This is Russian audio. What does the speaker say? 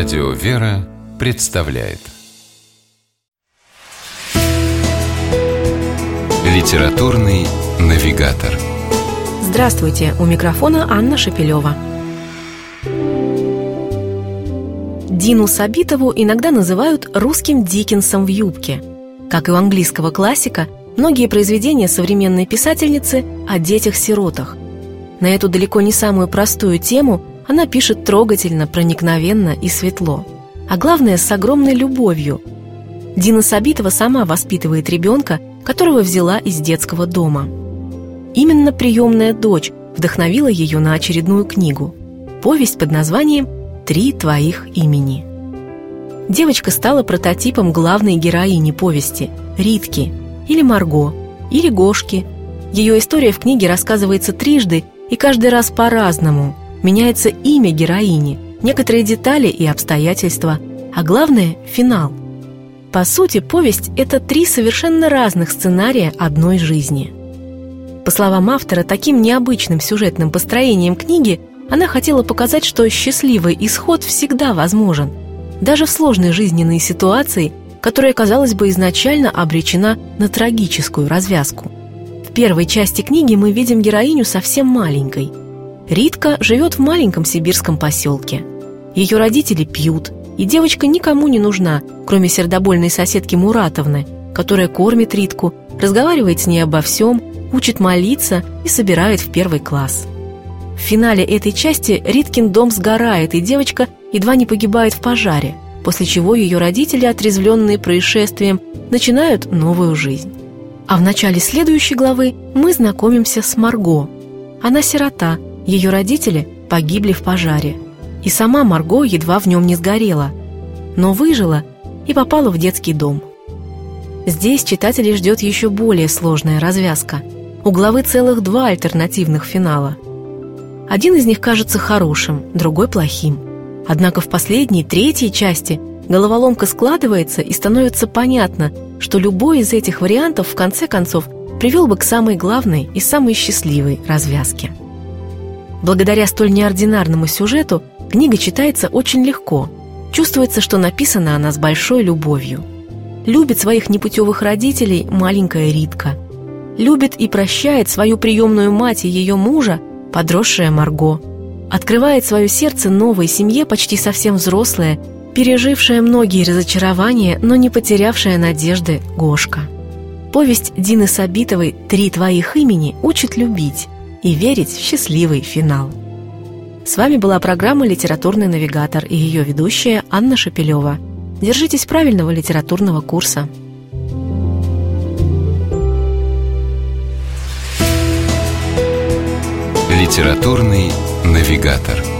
Радио «Вера» представляет Литературный навигатор Здравствуйте! У микрофона Анна Шапилева. Дину Сабитову иногда называют русским Диккенсом в юбке. Как и у английского классика, многие произведения современной писательницы о детях-сиротах. На эту далеко не самую простую тему она пишет трогательно, проникновенно и светло. А главное, с огромной любовью. Дина Сабитова сама воспитывает ребенка, которого взяла из детского дома. Именно приемная дочь вдохновила ее на очередную книгу – повесть под названием «Три твоих имени». Девочка стала прототипом главной героини повести – Ритки, или Марго, или Гошки. Ее история в книге рассказывается трижды и каждый раз по-разному. Меняется имя героини, некоторые детали и обстоятельства, а главное – финал. По сути, повесть – это три совершенно разных сценария одной жизни. По словам автора, таким необычным сюжетным построением книги она хотела показать, что счастливый исход всегда возможен, даже в сложной жизненной ситуации, которая, казалось бы, изначально обречена на трагическую развязку. В первой части книги мы видим героиню совсем маленькой. Ритка живет в маленьком сибирском поселке. Ее родители пьют, и девочка никому не нужна, кроме сердобольной соседки Муратовны, которая кормит Ритку, разговаривает с ней обо всем, учит молиться и собирает в первый класс. В финале этой части Риткин дом сгорает, и девочка едва не погибает в пожаре – после чего ее родители, отрезвленные происшествием, начинают новую жизнь. А в начале следующей главы мы знакомимся с Марго. Она сирота, ее родители погибли в пожаре. И сама Марго едва в нем не сгорела, но выжила и попала в детский дом. Здесь читателей ждет еще более сложная развязка. У главы целых два альтернативных финала. Один из них кажется хорошим, другой плохим – Однако в последней, третьей части головоломка складывается и становится понятно, что любой из этих вариантов в конце концов привел бы к самой главной и самой счастливой развязке. Благодаря столь неординарному сюжету книга читается очень легко. Чувствуется, что написана она с большой любовью. Любит своих непутевых родителей маленькая Ритка. Любит и прощает свою приемную мать и ее мужа, подросшая Марго – открывает свое сердце новой семье, почти совсем взрослая, пережившая многие разочарования, но не потерявшая надежды Гошка. Повесть Дины Сабитовой «Три твоих имени» учит любить и верить в счастливый финал. С вами была программа «Литературный навигатор» и ее ведущая Анна Шапилева. Держитесь правильного литературного курса. Литературный навигатор.